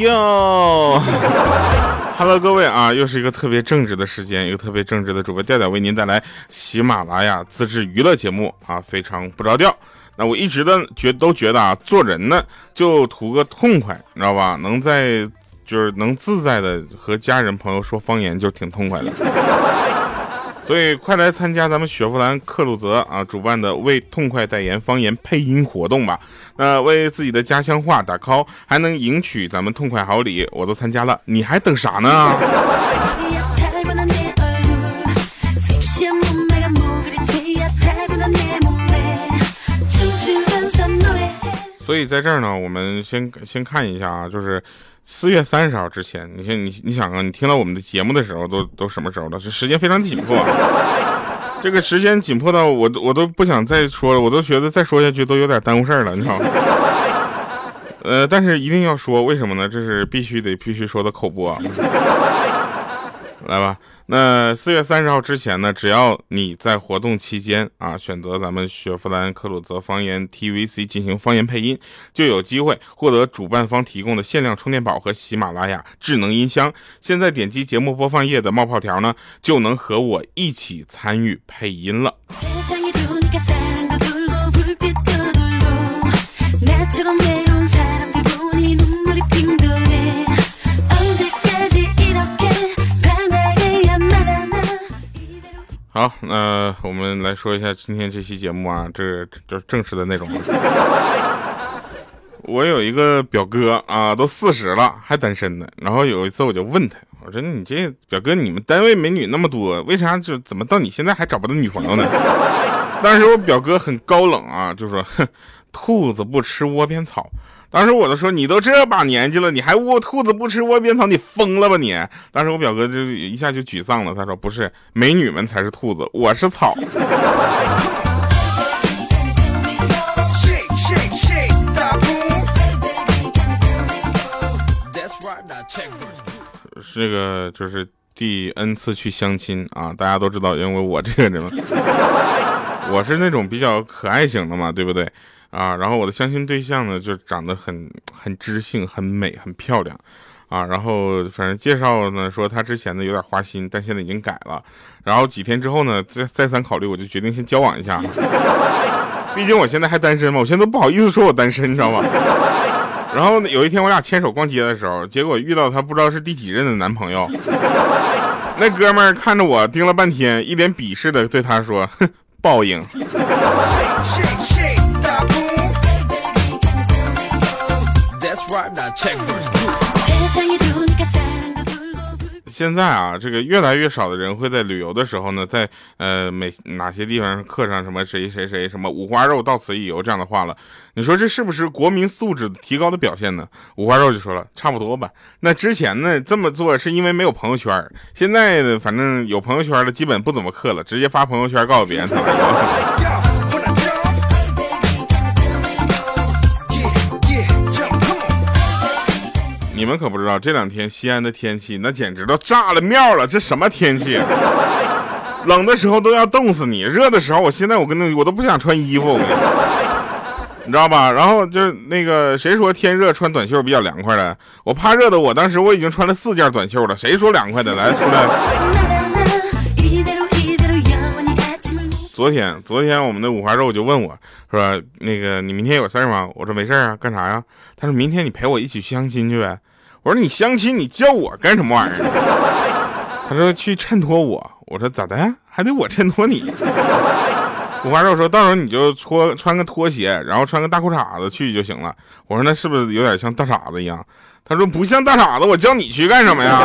哟，Hello，各位啊，又是一个特别正直的时间，一个特别正直的主播调调为您带来喜马拉雅自制娱乐节目啊，非常不着调。那我一直的觉都觉得啊，做人呢就图个痛快，你知道吧？能在就是能自在的和家人朋友说方言，就挺痛快的。所以快来参加咱们雪佛兰克鲁泽啊主办的为痛快代言方言配音活动吧！那为自己的家乡话打 call，还能赢取咱们痛快好礼，我都参加了，你还等啥呢？所以在这儿呢，我们先先看一下啊，就是四月三十号之前，你先你你想啊，你听到我们的节目的时候都都什么时候了？这时间非常紧迫，这个时间紧迫到我都我都不想再说了，我都觉得再说下去都有点耽误事儿了，你知道吗？呃，但是一定要说，为什么呢？这是必须得必须说的口播。来吧，那四月三十号之前呢，只要你在活动期间啊，选择咱们雪佛兰克鲁泽方言 TVC 进行方言配音，就有机会获得主办方提供的限量充电宝和喜马拉雅智能音箱。现在点击节目播放页的冒泡条呢，就能和我一起参与配音了。好，那我们来说一下今天这期节目啊，这这正式的内容。我有一个表哥啊，都四十了还单身呢。然后有一次我就问他，我说你这表哥，你们单位美女那么多，为啥就怎么到你现在还找不到女朋友呢？当时我表哥很高冷啊，就说，哼。兔子不吃窝边草，当时我都说你都这把年纪了，你还窝兔子不吃窝边草，你疯了吧你？当时我表哥就一下就沮丧了，他说不是，美女们才是兔子，我是草。这个就是第 N 次去相亲啊，大家都知道，因为我这个人，我是那种比较可爱型的嘛，对不对？啊，然后我的相亲对象呢，就长得很很知性、很美、很漂亮，啊，然后反正介绍呢说他之前呢有点花心，但现在已经改了。然后几天之后呢，再再三考虑，我就决定先交往一下。毕竟我现在还单身嘛，我现在都不好意思说我单身，你知道吗？然后有一天我俩牵手逛街的时候，结果遇到他不知道是第几任的男朋友。那哥们儿看着我盯了半天，一脸鄙视的对他说：“哼，报应。” 现在啊，这个越来越少的人会在旅游的时候呢，在呃每哪些地方刻上什么谁谁谁什么五花肉到此一游这样的话了。你说这是不是国民素质提高的表现呢？五花肉就说了，差不多吧。那之前呢这么做是因为没有朋友圈，现在反正有朋友圈的基本不怎么刻了，直接发朋友圈告诉别人。你们可不知道，这两天西安的天气那简直都炸了庙了。这什么天气？冷的时候都要冻死你，热的时候，我现在我跟那我都不想穿衣服，你知道吧？然后就那个谁说天热穿短袖比较凉快的？我怕热的，我当时我已经穿了四件短袖了。谁说凉快的？来出来。昨天昨天我们的五花肉就问我说：“那个你明天有事吗？”我说：“没事啊，干啥呀？”他说明天你陪我一起去相亲去呗。我说你相亲，你叫我干什么玩意儿？他说去衬托我。我说咋的？还得我衬托你？五花肉说到时候你就穿穿个拖鞋，然后穿个大裤衩子去就行了。我说那是不是有点像大傻子一样？他说不像大傻子，我叫你去干什么呀？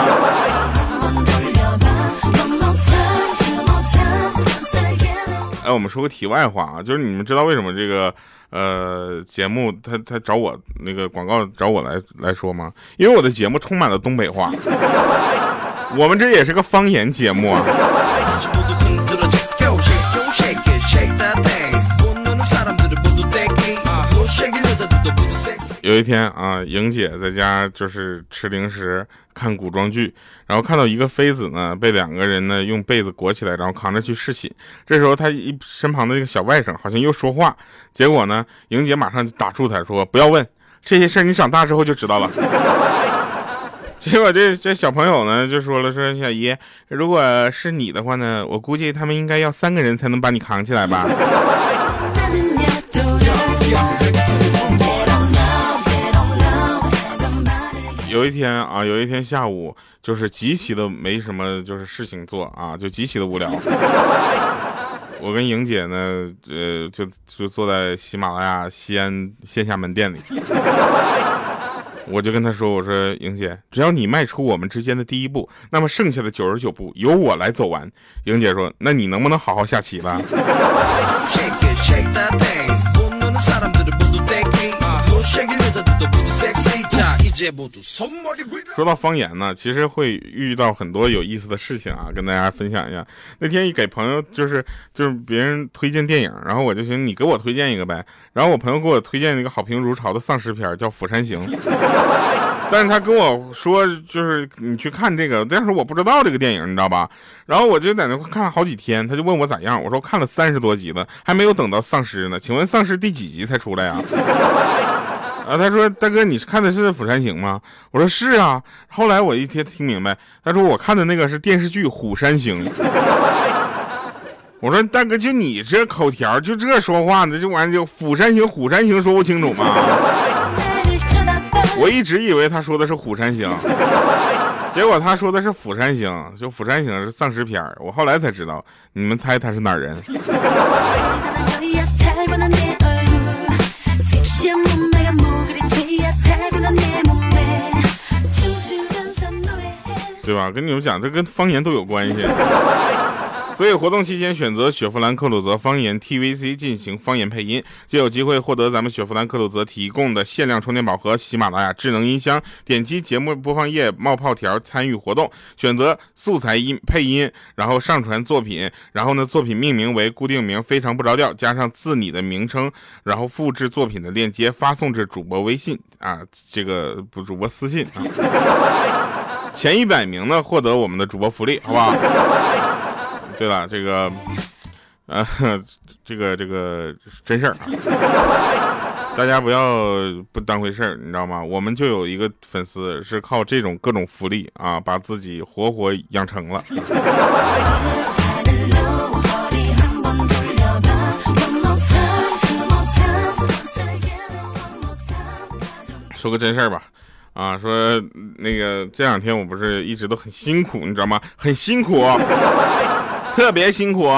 哎，我们说个题外话啊，就是你们知道为什么这个？呃，节目他他找我那个广告找我来来说吗？因为我的节目充满了东北话，我们这也是个方言节目啊。有一天啊，莹姐在家就是吃零食、看古装剧，然后看到一个妃子呢被两个人呢用被子裹起来，然后扛着去侍寝。这时候她一身旁的那个小外甥好像又说话，结果呢，莹姐马上就打住他说：“不要问 这些事儿，你长大之后就知道了。”结果这这小朋友呢就说了：“说小姨，如果是你的话呢，我估计他们应该要三个人才能把你扛起来吧。”有一天啊，有一天下午，就是极其的没什么，就是事情做啊，就极其的无聊。我跟莹姐呢，呃，就就坐在喜马拉雅西安线下门店里，我就跟她说：“我说莹姐，只要你迈出我们之间的第一步，那么剩下的九十九步由我来走完。”莹姐说：“那你能不能好好下棋了？”说到方言呢，其实会遇到很多有意思的事情啊，跟大家分享一下。那天一给朋友就是就是别人推荐电影，然后我就寻你给我推荐一个呗。然后我朋友给我推荐一个好评如潮的丧尸片，叫《釜山行》。但是他跟我说，就是你去看这个，但是我不知道这个电影，你知道吧？然后我就在那看了好几天，他就问我咋样，我说看了三十多集了，还没有等到丧尸呢。请问丧尸第几集才出来呀？啊，啊他说大哥，你看的是《釜山行》吗？我说是啊。后来我一听听明白，他说我看的那个是电视剧《虎山行》。我说大哥，就你这口条，就这说话呢，这玩意就《釜山行》《虎山行》说不清楚吗？我一直以为他说的是《虎山行》，结果他说的是《釜山行》，就《釜山行》是丧尸片我后来才知道，你们猜他是哪儿人？对吧？跟你们讲，这跟方言都有关系。所以活动期间选择雪佛兰克鲁泽方言 TVC 进行方言配音，就有机会获得咱们雪佛兰克鲁泽提供的限量充电宝和喜马拉雅智能音箱。点击节目播放页冒泡条参与活动，选择素材音配音，然后上传作品，然后呢作品命名为固定名非常不着调，加上自你的名称，然后复制作品的链接发送至主播微信啊，这个不主播私信啊，前一百名呢获得我们的主播福利，好不好？对了，这个，呃，这个这个真事儿啊，大家不要不当回事儿，你知道吗？我们就有一个粉丝是靠这种各种福利啊，把自己活活养成了。说个真事儿吧，啊，说那个这两天我不是一直都很辛苦，你知道吗？很辛苦。特别辛苦，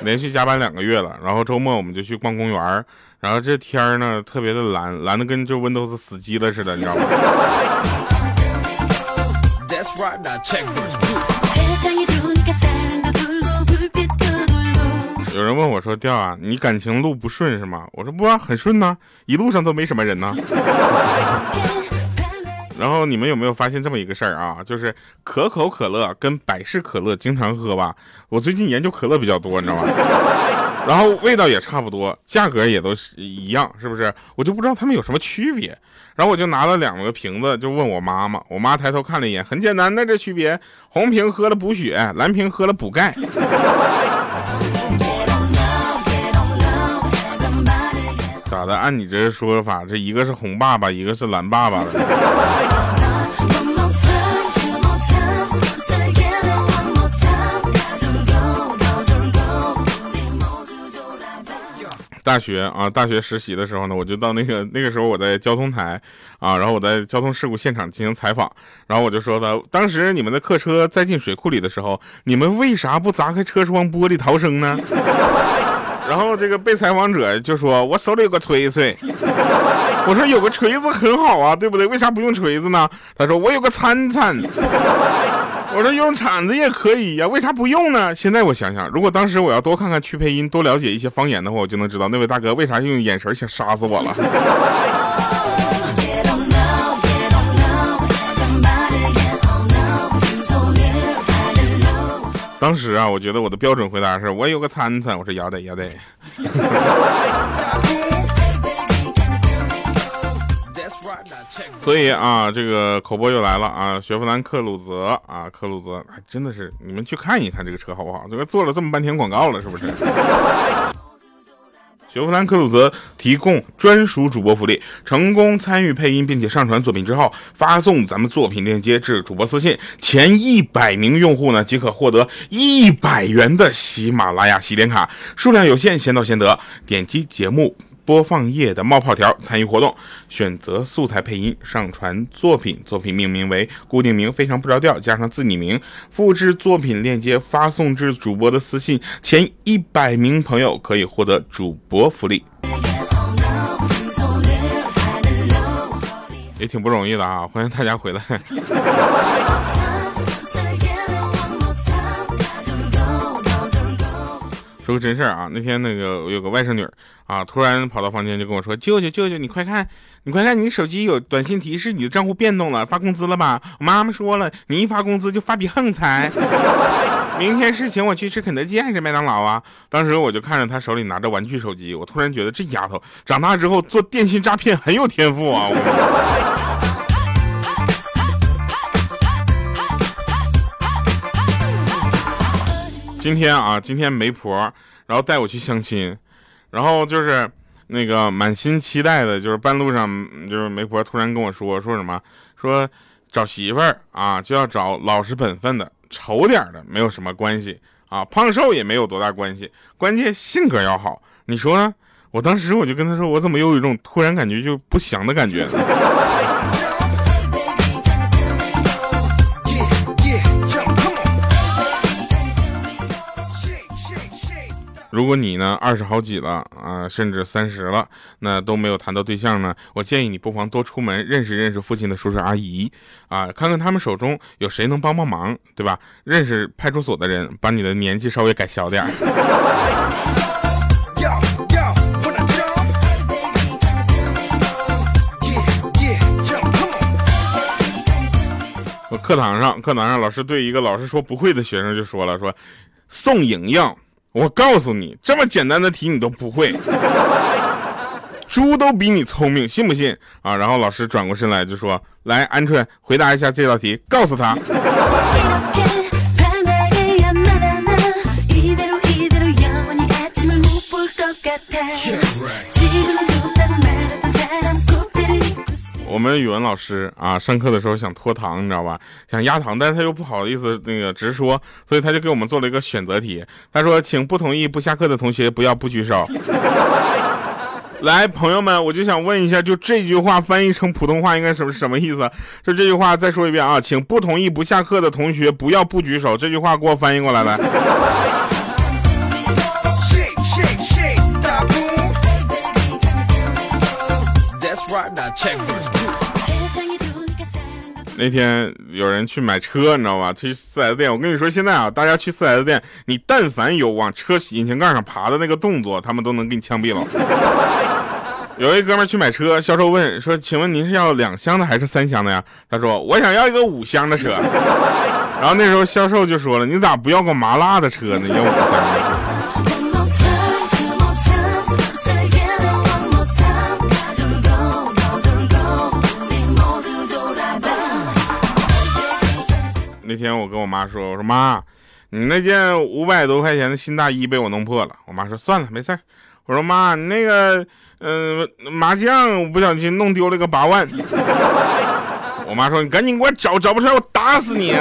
连续加班两个月了。然后周末我们就去逛公园然后这天儿呢特别的蓝，蓝的跟这 Windows 死机了似的，你知道吗？有人问我说：“调啊，你感情路不顺是吗？”我说：“不啊，很顺呐，一路上都没什么人呢。”然后你们有没有发现这么一个事儿啊？就是可口可乐跟百事可乐经常喝吧。我最近研究可乐比较多，你知道吗？然后味道也差不多，价格也都是一样，是不是？我就不知道它们有什么区别。然后我就拿了两个瓶子，就问我妈妈。我妈抬头看了一眼，很简单的这区别：红瓶喝了补血，蓝瓶喝了补钙。咋的？按你这说法，这一个是红爸爸，一个是蓝爸爸的大学啊，大学实习的时候呢，我就到那个那个时候我在交通台啊，然后我在交通事故现场进行采访，然后我就说的，当时你们的客车栽进水库里的时候，你们为啥不砸开车窗玻璃逃生呢？然后这个被采访者就说：“我手里有个锤锤。”我说：“有个锤子很好啊，对不对？为啥不用锤子呢？”他说：“我有个铲铲。”我说：“用铲子也可以呀，为啥不用呢？”现在我想想，如果当时我要多看看去配音，多了解一些方言的话，我就能知道那位大哥为啥用眼神想杀死我了。当时啊，我觉得我的标准回答是我有个餐餐，我说要得要得。所以啊，这个口播又来了啊，雪佛兰克鲁泽啊，克鲁泽还真的是，你们去看一看这个车好不好？这个做了这么半天广告了，是不是？雪佛兰科鲁泽提供专属主播福利，成功参与配音并且上传作品之后，发送咱们作品链接至主播私信，前一百名用户呢即可获得一百元的喜马拉雅洗点卡，数量有限，先到先得。点击节目。播放页的冒泡条参与活动，选择素材配音，上传作品，作品命名为固定名，非常不着调，加上自拟名，复制作品链接发送至主播的私信，前一百名朋友可以获得主播福利，也挺不容易的啊！欢迎大家回来。说个真事儿啊，那天那个有个外甥女啊，突然跑到房间就跟我说：“舅舅舅舅，你快看，你快看，你手机有短信提示，你的账户变动了，发工资了吧？我妈妈说了，你一发工资就发笔横财，明天是请我去吃肯德基还是麦当劳啊？”当时我就看着她手里拿着玩具手机，我突然觉得这丫头长大之后做电信诈骗很有天赋啊！今天啊，今天媒婆，然后带我去相亲，然后就是那个满心期待的，就是半路上，就是媒婆突然跟我说，说什么，说找媳妇儿啊，就要找老实本分的，丑点的没有什么关系啊，胖瘦也没有多大关系，关键性格要好。你说呢？我当时我就跟他说，我怎么有一种突然感觉就不祥的感觉呢？如果你呢二十好几了啊，甚至三十了，那都没有谈到对象呢，我建议你不妨多出门认识认识附近的叔叔阿姨啊，看看他们手中有谁能帮帮忙，对吧？认识派出所的人，把你的年纪稍微改小点 我课堂上，课堂上老师对一个老师说不会的学生就说了，说宋莹莹。我告诉你，这么简单的题你都不会，猪都比你聪明，信不信啊？然后老师转过身来就说：“来，鹌鹑回答一下这道题，告诉他。”我们语文老师啊，上课的时候想拖堂，你知道吧？想压堂，但是他又不好意思那个直说，所以他就给我们做了一个选择题。他说：“请不同意不下课的同学不要不举手。”来，朋友们，我就想问一下，就这句话翻译成普通话应该什么什么意思？就这句话再说一遍啊，请不同意不下课的同学不要不举手。这句话给我翻译过来，来。那天有人去买车，你知道吧？去四 S 店。我跟你说，现在啊，大家去四 S 店，你但凡有往车引擎盖上爬的那个动作，他们都能给你枪毙了。有一哥们去买车，销售问说：“请问您是要两厢的还是三厢的呀？”他说：“我想要一个五厢的车。”然后那时候销售就说了：“你咋不要个麻辣的车呢？要五厢的？”那天我跟我妈说：“我说妈，你那件五百多块钱的新大衣被我弄破了。”我妈说：“算了，没事儿。”我说：“妈，你那个，嗯，麻将我不小心弄丢了个八万。”我妈说：“你赶紧给我找，找不出来我打死你！”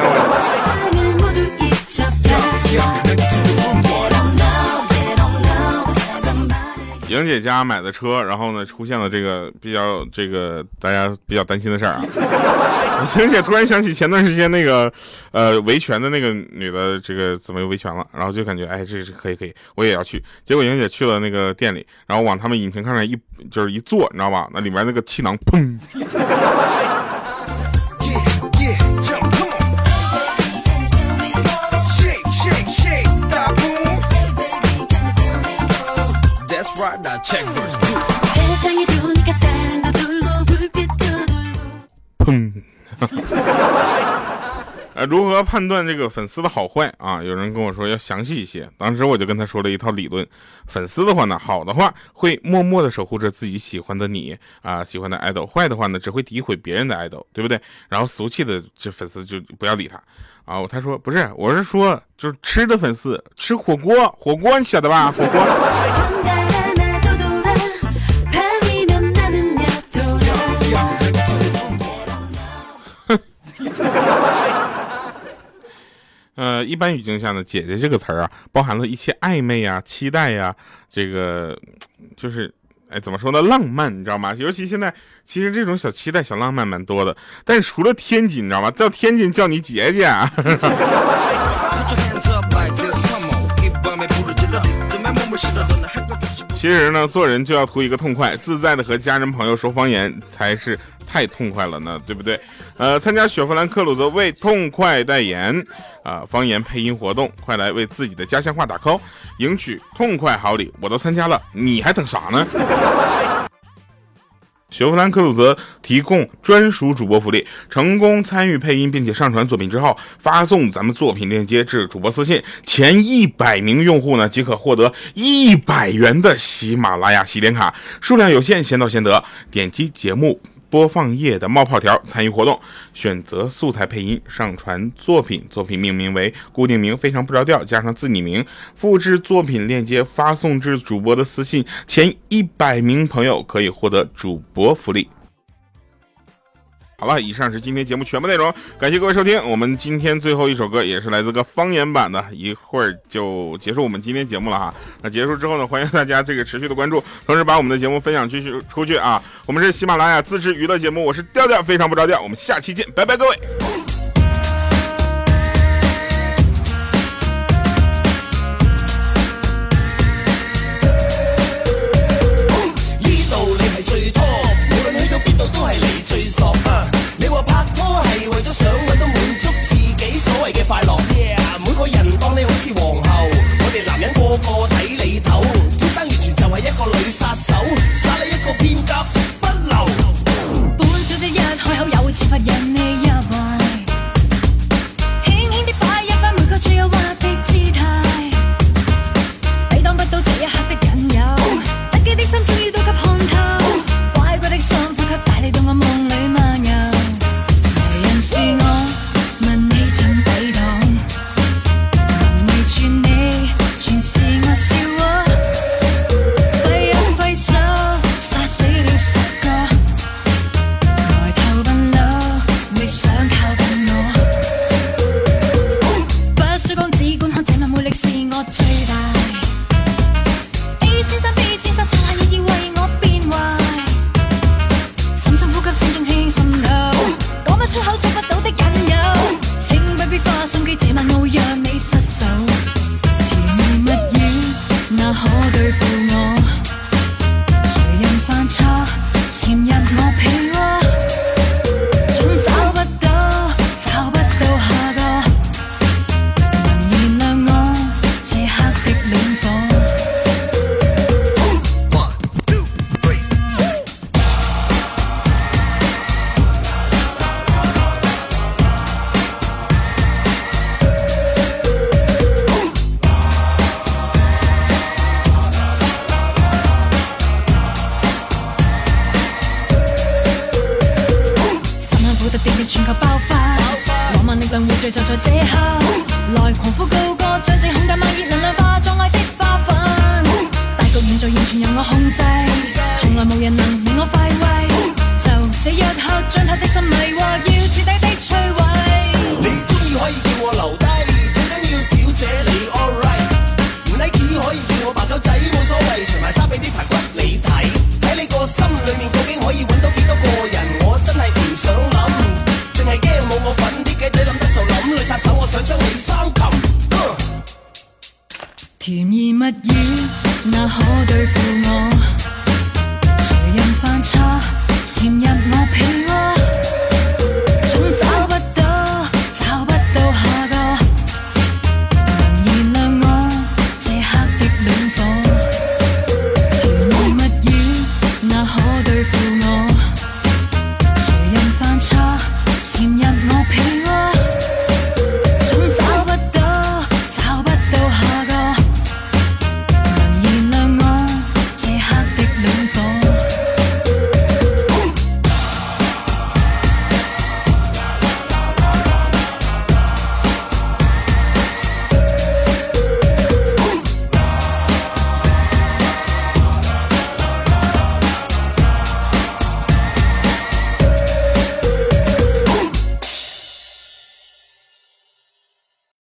莹姐家买的车，然后呢，出现了这个比较这个大家比较担心的事儿啊。莹姐突然想起前段时间那个，呃，维权的那个女的，这个怎么又维权了？然后就感觉，哎，这是可以可以，我也要去。结果莹姐去了那个店里，然后往他们引擎盖上一就是一坐，你知道吧？那里面那个气囊砰。砰！呃，如何判断这个粉丝的好坏啊？有人跟我说要详细一些，当时我就跟他说了一套理论。粉丝的话呢，好的话会默默的守护着自己喜欢的你啊，喜欢的爱豆；坏的话呢，只会诋毁别人的爱豆，对不对？然后俗气的这粉丝就不要理他啊。他说不是，我是说就是吃的粉丝，吃火锅，火锅你晓得吧？火锅。呃，一般语境下呢，“姐姐”这个词儿啊，包含了一些暧昧呀、期待呀，这个就是，哎，怎么说呢？浪漫，你知道吗？尤其现在，其实这种小期待、小浪漫蛮多的。但是除了天津，你知道吗？叫天津叫你姐姐。啊 其实呢，做人就要图一个痛快，自在的和家人朋友说方言才是。太痛快了呢，对不对？呃，参加雪佛兰克鲁泽为痛快代言啊，方言配音活动，快来为自己的家乡话打 call，赢取痛快好礼！我都参加了，你还等啥呢？雪佛兰克鲁泽提供专属主播福利，成功参与配音并且上传作品之后，发送咱们作品链接至主播私信，前一百名用户呢即可获得一百元的喜马拉雅洗点卡，数量有限，先到先得。点击节目。播放页的冒泡条参与活动，选择素材配音，上传作品，作品命名为固定名，非常不着调，加上自拟名，复制作品链接发送至主播的私信，前一百名朋友可以获得主播福利。好了，以上是今天节目全部内容，感谢各位收听。我们今天最后一首歌也是来自个方言版的，一会儿就结束我们今天节目了哈。那结束之后呢，欢迎大家这个持续的关注，同时把我们的节目分享继续出去啊。我们是喜马拉雅自制娱乐节目，我是调调，非常不着调。我们下期见，拜拜，各位。